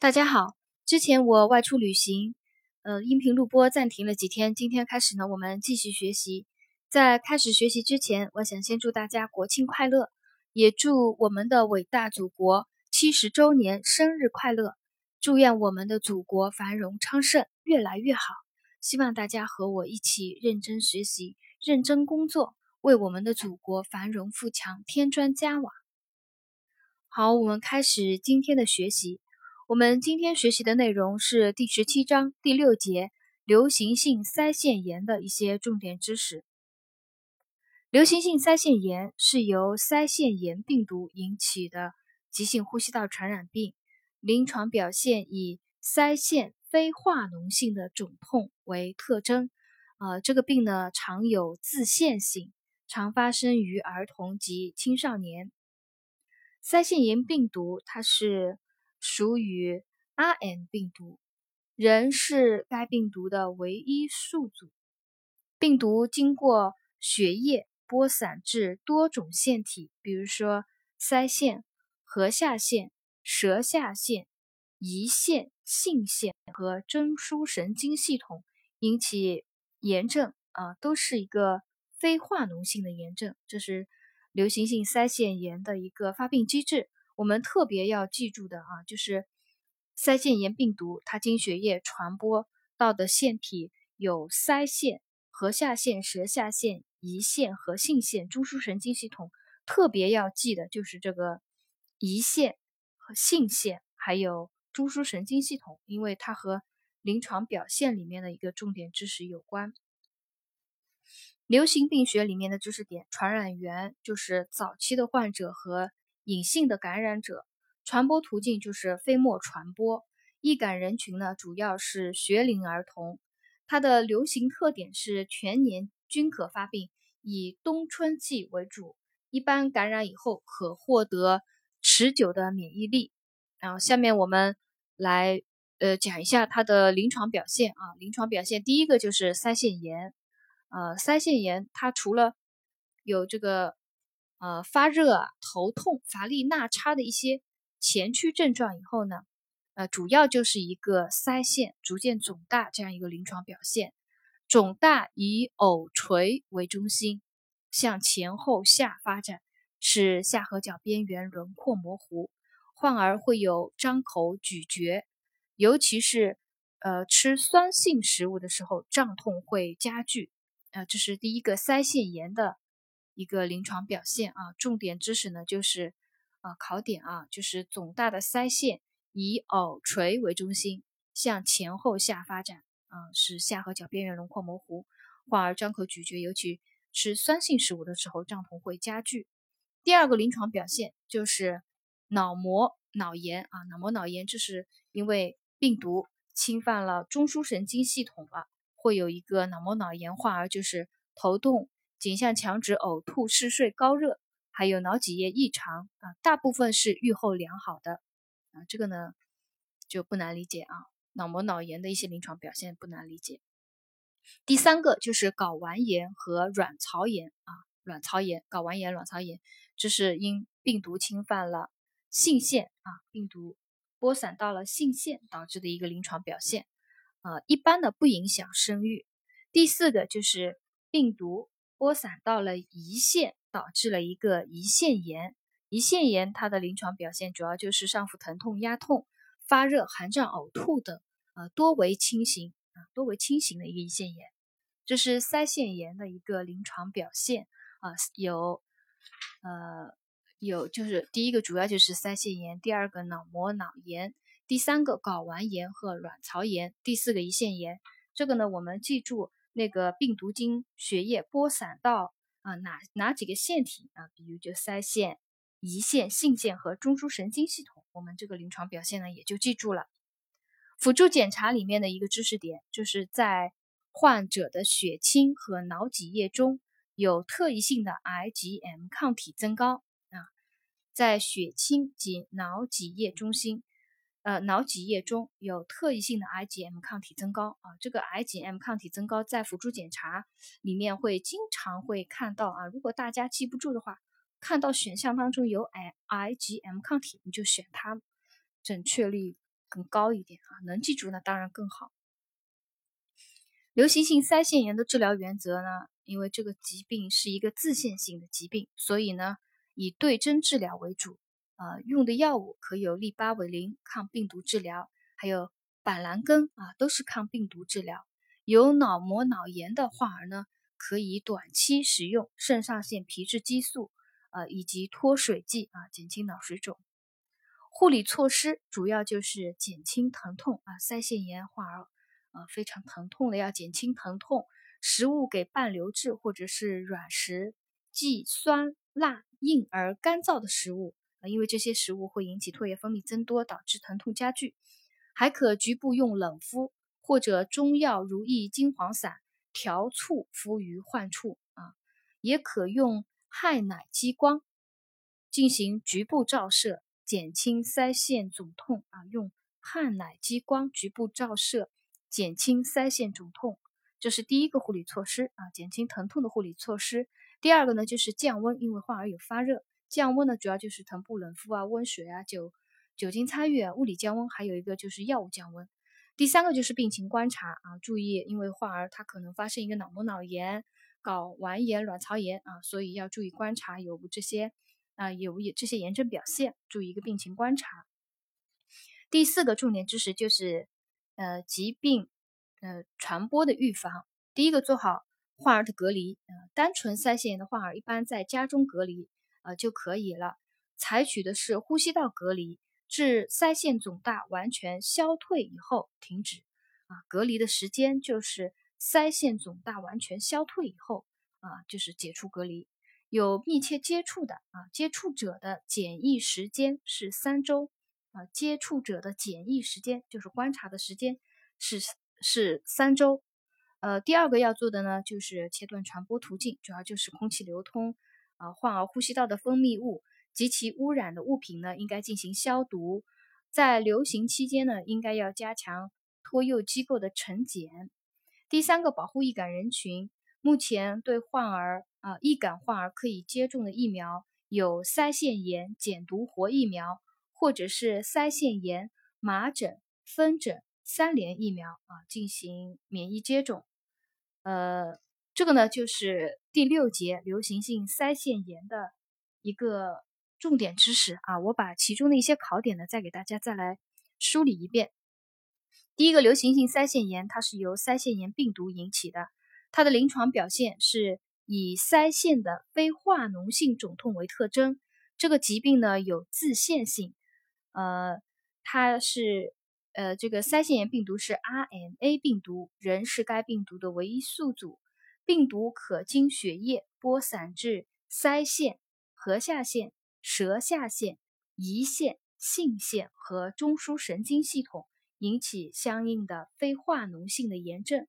大家好，之前我外出旅行，呃，音频录播暂停了几天。今天开始呢，我们继续学习。在开始学习之前，我想先祝大家国庆快乐，也祝我们的伟大祖国七十周年生日快乐。祝愿我们的祖国繁荣昌盛，越来越好。希望大家和我一起认真学习，认真工作，为我们的祖国繁荣富强添砖加瓦。好，我们开始今天的学习。我们今天学习的内容是第十七章第六节流行性腮腺炎的一些重点知识。流行性腮腺炎是由腮腺炎病毒引起的急性呼吸道传染病，临床表现以腮腺非化脓性的肿痛为特征。呃，这个病呢常有自限性，常发生于儿童及青少年。腮腺炎病毒它是。属于 Rn 病毒，人是该病毒的唯一宿主。病毒经过血液播散至多种腺体，比如说腮腺、颌下腺、舌下腺、胰腺、性腺和中枢神经系统，引起炎症啊，都是一个非化脓性的炎症。这是流行性腮腺炎的一个发病机制。我们特别要记住的啊，就是腮腺炎病毒，它经血液传播到的腺体有腮腺、颌下腺、舌下腺、胰腺和性腺、中枢神经系统。特别要记的就是这个胰腺和性腺，还有中枢神经系统，因为它和临床表现里面的一个重点知识有关。流行病学里面的知识点，传染源就是早期的患者和。隐性的感染者，传播途径就是飞沫传播。易感人群呢，主要是学龄儿童。它的流行特点是全年均可发病，以冬春季为主。一般感染以后可获得持久的免疫力。然后下面我们来呃讲一下它的临床表现啊。临床表现第一个就是腮腺炎。呃，腮腺炎它除了有这个。呃，发热、头痛、乏力、纳差的一些前驱症状以后呢，呃，主要就是一个腮腺逐渐肿大这样一个临床表现。肿大以偶垂为中心，向前后下发展，使下颌角边缘轮廓模糊，患儿会有张口咀嚼，尤其是呃吃酸性食物的时候，胀痛会加剧。呃，这是第一个腮腺炎的。一个临床表现啊，重点知识呢就是啊考点啊，就是肿大的腮腺以耳垂为中心，向前后下发展啊，使下颌角边缘轮廓模糊，患儿张口咀嚼，尤其吃酸性食物的时候，胀痛会加剧。第二个临床表现就是脑膜脑炎啊，脑膜脑炎这是因为病毒侵犯了中枢神经系统了，会有一个脑膜脑炎，患儿就是头痛。颈项强直、呕吐、嗜睡、高热，还有脑脊液异常啊，大部分是预后良好的啊，这个呢就不难理解啊。脑膜脑炎的一些临床表现不难理解。第三个就是睾丸炎和卵巢炎啊，卵巢炎、睾丸炎、卵巢炎，这是因病毒侵犯了性腺啊，病毒播散到了性腺导致的一个临床表现啊，一般的不影响生育。第四个就是病毒。播散到了胰腺，导致了一个胰腺炎。胰腺炎它的临床表现主要就是上腹疼痛、压痛、发热、寒胀、呕吐等，呃，多为轻型啊，多为轻型的一个胰腺炎。这是腮腺炎的一个临床表现啊，有，呃，有就是第一个主要就是腮腺炎，第二个脑膜脑炎，第三个睾丸炎和卵巢炎，第四个胰腺炎。这个呢，我们记住。那个病毒经血液播散到啊哪哪几个腺体啊？比如就腮腺、胰腺、性腺和中枢神经系统，我们这个临床表现呢也就记住了。辅助检查里面的一个知识点，就是在患者的血清和脑脊液中有特异性的 IgM 抗体增高啊，在血清及脑脊液中心。呃，脑脊液中有特异性的 IgM 抗体增高啊，这个 IgM 抗体增高在辅助检查里面会经常会看到啊。如果大家记不住的话，看到选项当中有 I IgM 抗体，你就选它，准确率更高一点啊，能记住那当然更好。流行性腮腺炎的治疗原则呢，因为这个疾病是一个自限性的疾病，所以呢以对症治疗为主。呃，用的药物可有利巴韦林抗病毒治疗，还有板蓝根啊，都是抗病毒治疗。有脑膜脑炎的患儿呢，可以短期使用肾上腺皮质激素，呃，以及脱水剂啊，减轻脑水肿。护理措施主要就是减轻疼痛啊，腮腺炎患儿呃非常疼痛的，要减轻疼痛。食物给半流质或者是软食，忌酸辣硬而干燥的食物。因为这些食物会引起唾液分泌增多，导致疼痛加剧。还可局部用冷敷或者中药如意金黄散调醋敷于患处啊，也可用氦氖激光进行局部照射，减轻腮腺肿痛啊。用氦氖激光局部照射，减轻腮腺肿痛，这是第一个护理措施啊，减轻疼痛的护理措施。第二个呢，就是降温，因为患儿有发热。降温呢，主要就是臀部冷敷啊、温水啊、酒酒精擦浴啊、物理降温，还有一个就是药物降温。第三个就是病情观察啊，注意，因为患儿他可能发生一个脑膜脑炎、睾丸炎、卵巢炎啊，所以要注意观察有无这些啊有无这些炎症表现，注意一个病情观察。第四个重点知识就是呃疾病呃传播的预防。第一个做好患儿的隔离，呃单纯腮腺炎的患儿一般在家中隔离。呃就可以了。采取的是呼吸道隔离，至腮腺肿大完全消退以后停止。啊，隔离的时间就是腮腺肿大完全消退以后啊，就是解除隔离。有密切接触的啊，接触者的检疫时间是三周。啊，接触者的检疫时间就是观察的时间是是三周。呃，第二个要做的呢，就是切断传播途径，主要就是空气流通。啊，患儿呼吸道的分泌物及其污染的物品呢，应该进行消毒。在流行期间呢，应该要加强托幼机构的晨检。第三个，保护易感人群。目前对患儿啊易感患儿可以接种的疫苗有腮腺炎减毒活疫苗，或者是腮腺炎、麻疹、风疹三联疫苗啊，进行免疫接种。呃。这个呢，就是第六节流行性腮腺炎的一个重点知识啊。我把其中的一些考点呢，再给大家再来梳理一遍。第一个，流行性腮腺炎，它是由腮腺炎病毒引起的，它的临床表现是以腮腺的非化脓性肿痛为特征。这个疾病呢，有自限性，呃，它是呃，这个腮腺炎病毒是 RNA 病毒，人是该病毒的唯一宿主。病毒可经血液播散至腮腺、颌下腺、舌下腺、胰腺、性腺和中枢神经系统，引起相应的非化脓性的炎症。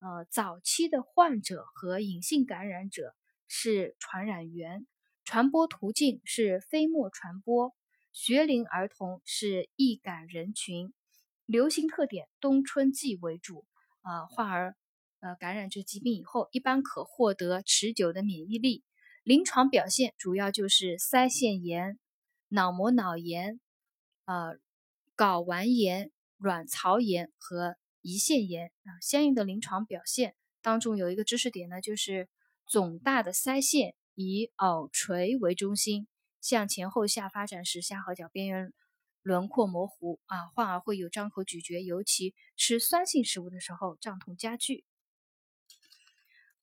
呃，早期的患者和隐性感染者是传染源，传播途径是飞沫传播。学龄儿童是易感人群，流行特点冬春季为主。啊，患儿。呃，感染这疾病以后，一般可获得持久的免疫力。临床表现主要就是腮腺炎、脑膜脑炎、呃睾丸炎、卵巢炎和胰腺炎啊。相应的临床表现当中有一个知识点呢，就是肿大的腮腺以耳垂为中心，向前后下发展时，下颌角边缘轮廓模糊啊，患儿会有张口咀嚼，尤其吃酸性食物的时候，胀痛加剧。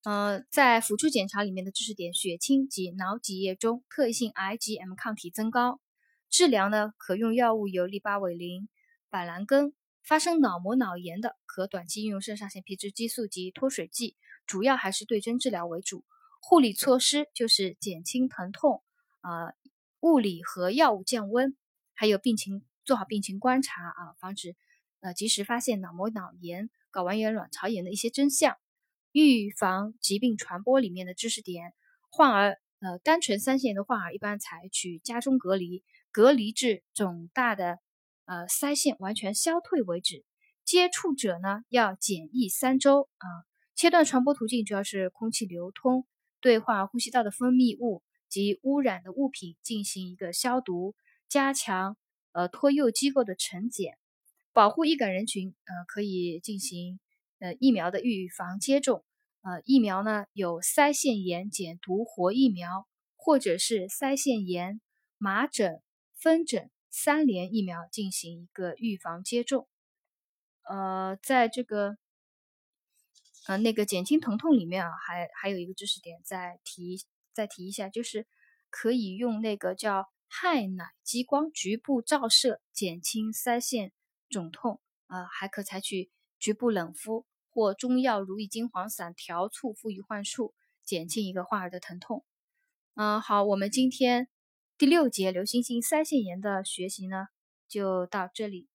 呃，在辅助检查里面的知识点，血清及脑脊液中特异性 IgM 抗体增高。治疗呢，可用药物有利巴韦林、板蓝根。发生脑膜脑炎的，可短期应用肾上腺皮质激素及脱水剂，主要还是对症治疗为主。护理措施就是减轻疼痛，啊，物理和药物降温，还有病情做好病情观察啊，防止呃及时发现脑膜脑炎、睾丸炎、卵巢炎的一些真相。预防疾病传播里面的知识点，患儿呃单纯腮腺炎的患儿一般采取家中隔离，隔离至肿大的呃腮腺完全消退为止。接触者呢要检疫三周啊。切断传播途径主要是空气流通，对患儿呼吸道的分泌物及污染的物品进行一个消毒，加强呃托幼机构的晨检。保护易感人群，呃，可以进行呃疫苗的预防接种。呃，疫苗呢有腮腺炎减毒活疫苗，或者是腮腺炎、麻疹、风疹三联疫苗进行一个预防接种。呃，在这个呃那个减轻疼痛里面啊，还还有一个知识点再提再提一下，就是可以用那个叫氦氖激光局部照射减轻腮腺。肿痛，呃，还可采取局部冷敷或中药如意金黄散调醋敷于患处，减轻一个患儿的疼痛。嗯，好，我们今天第六节流行性腮腺炎的学习呢，就到这里。